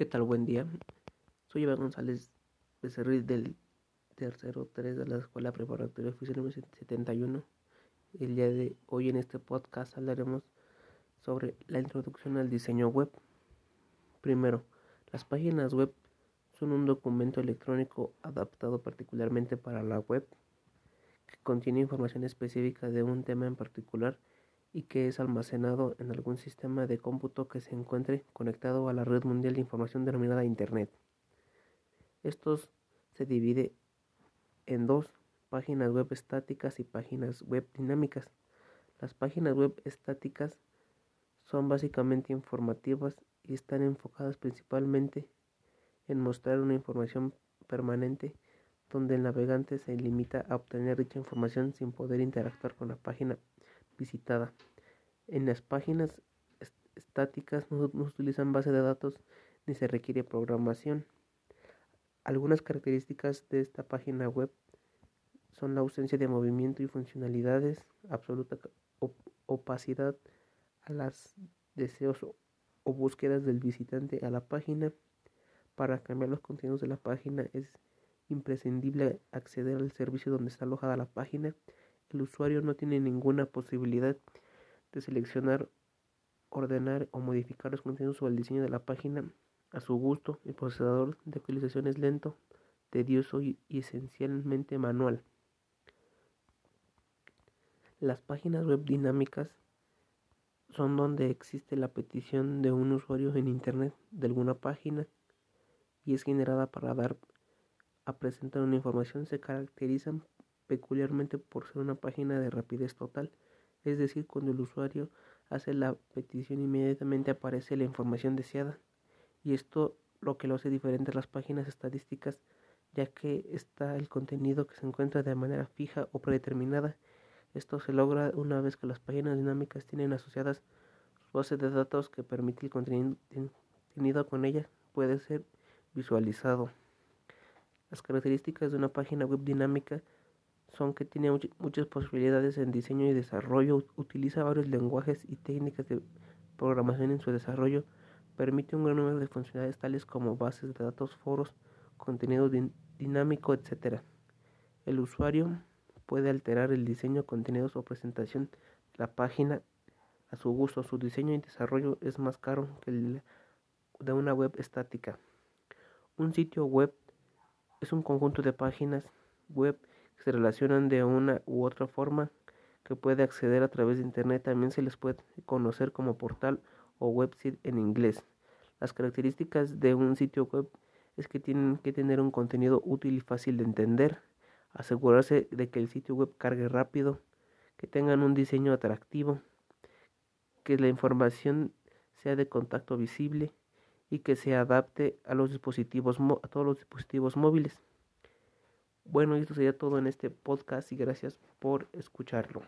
¿Qué tal? Buen día. Soy Iván González Becerril del tercero 3 de la Escuela Preparatoria Oficial número 71. El día de hoy en este podcast hablaremos sobre la introducción al diseño web. Primero, las páginas web son un documento electrónico adaptado particularmente para la web que contiene información específica de un tema en particular y que es almacenado en algún sistema de cómputo que se encuentre conectado a la red mundial de información denominada Internet. Estos se divide en dos páginas web estáticas y páginas web dinámicas. Las páginas web estáticas son básicamente informativas y están enfocadas principalmente en mostrar una información permanente donde el navegante se limita a obtener dicha información sin poder interactuar con la página visitada. En las páginas estáticas no, se utilizan base de datos ni se requiere programación. Algunas características de esta página web son la ausencia de movimiento y funcionalidades, absoluta opacidad a los deseos o búsquedas del visitante a la página. Para cambiar los contenidos de la página es imprescindible acceder al servicio donde está alojada la página el usuario no tiene ninguna posibilidad de seleccionar, ordenar o modificar los contenidos o el diseño de la página a su gusto. El procesador de actualización es lento, tedioso y, esencialmente manual. Las páginas web dinámicas son donde existe la petición de un usuario en Internet de alguna página y es generada para dar a presentar una información. Se caracterizan peculiarmente por ser una página de rapidez total, es decir, cuando el usuario hace la petición inmediatamente aparece la información deseada y esto lo que lo hace diferente a las páginas estadísticas ya que está el contenido que se encuentra de manera fija o predeterminada. Esto se logra una vez que las páginas dinámicas tienen asociadas su base de datos que permite el contenido con ella puede ser visualizado. Las características de una página web dinámica son que tiene muchas posibilidades en diseño y desarrollo, utiliza varios lenguajes y técnicas de programación en su desarrollo, permite un gran número de funcionalidades tales como bases de datos, foros, contenido dinámico, etc. El usuario puede alterar el diseño, contenidos o presentación de la página a su gusto. Su diseño y desarrollo es más caro que el de una web estática. Un sitio web es un conjunto de páginas web se relacionan de una u otra forma que puede acceder a través de Internet. También se les puede conocer como portal o website en inglés. Las características de un sitio web es que tienen que tener un contenido útil y fácil de entender, asegurarse de que el sitio web cargue rápido, que tengan un diseño atractivo, que la información sea de contacto visible y que se adapte a los dispositivos a todos los dispositivos móviles. Bueno, esto sería todo en este podcast y gracias por escucharlo.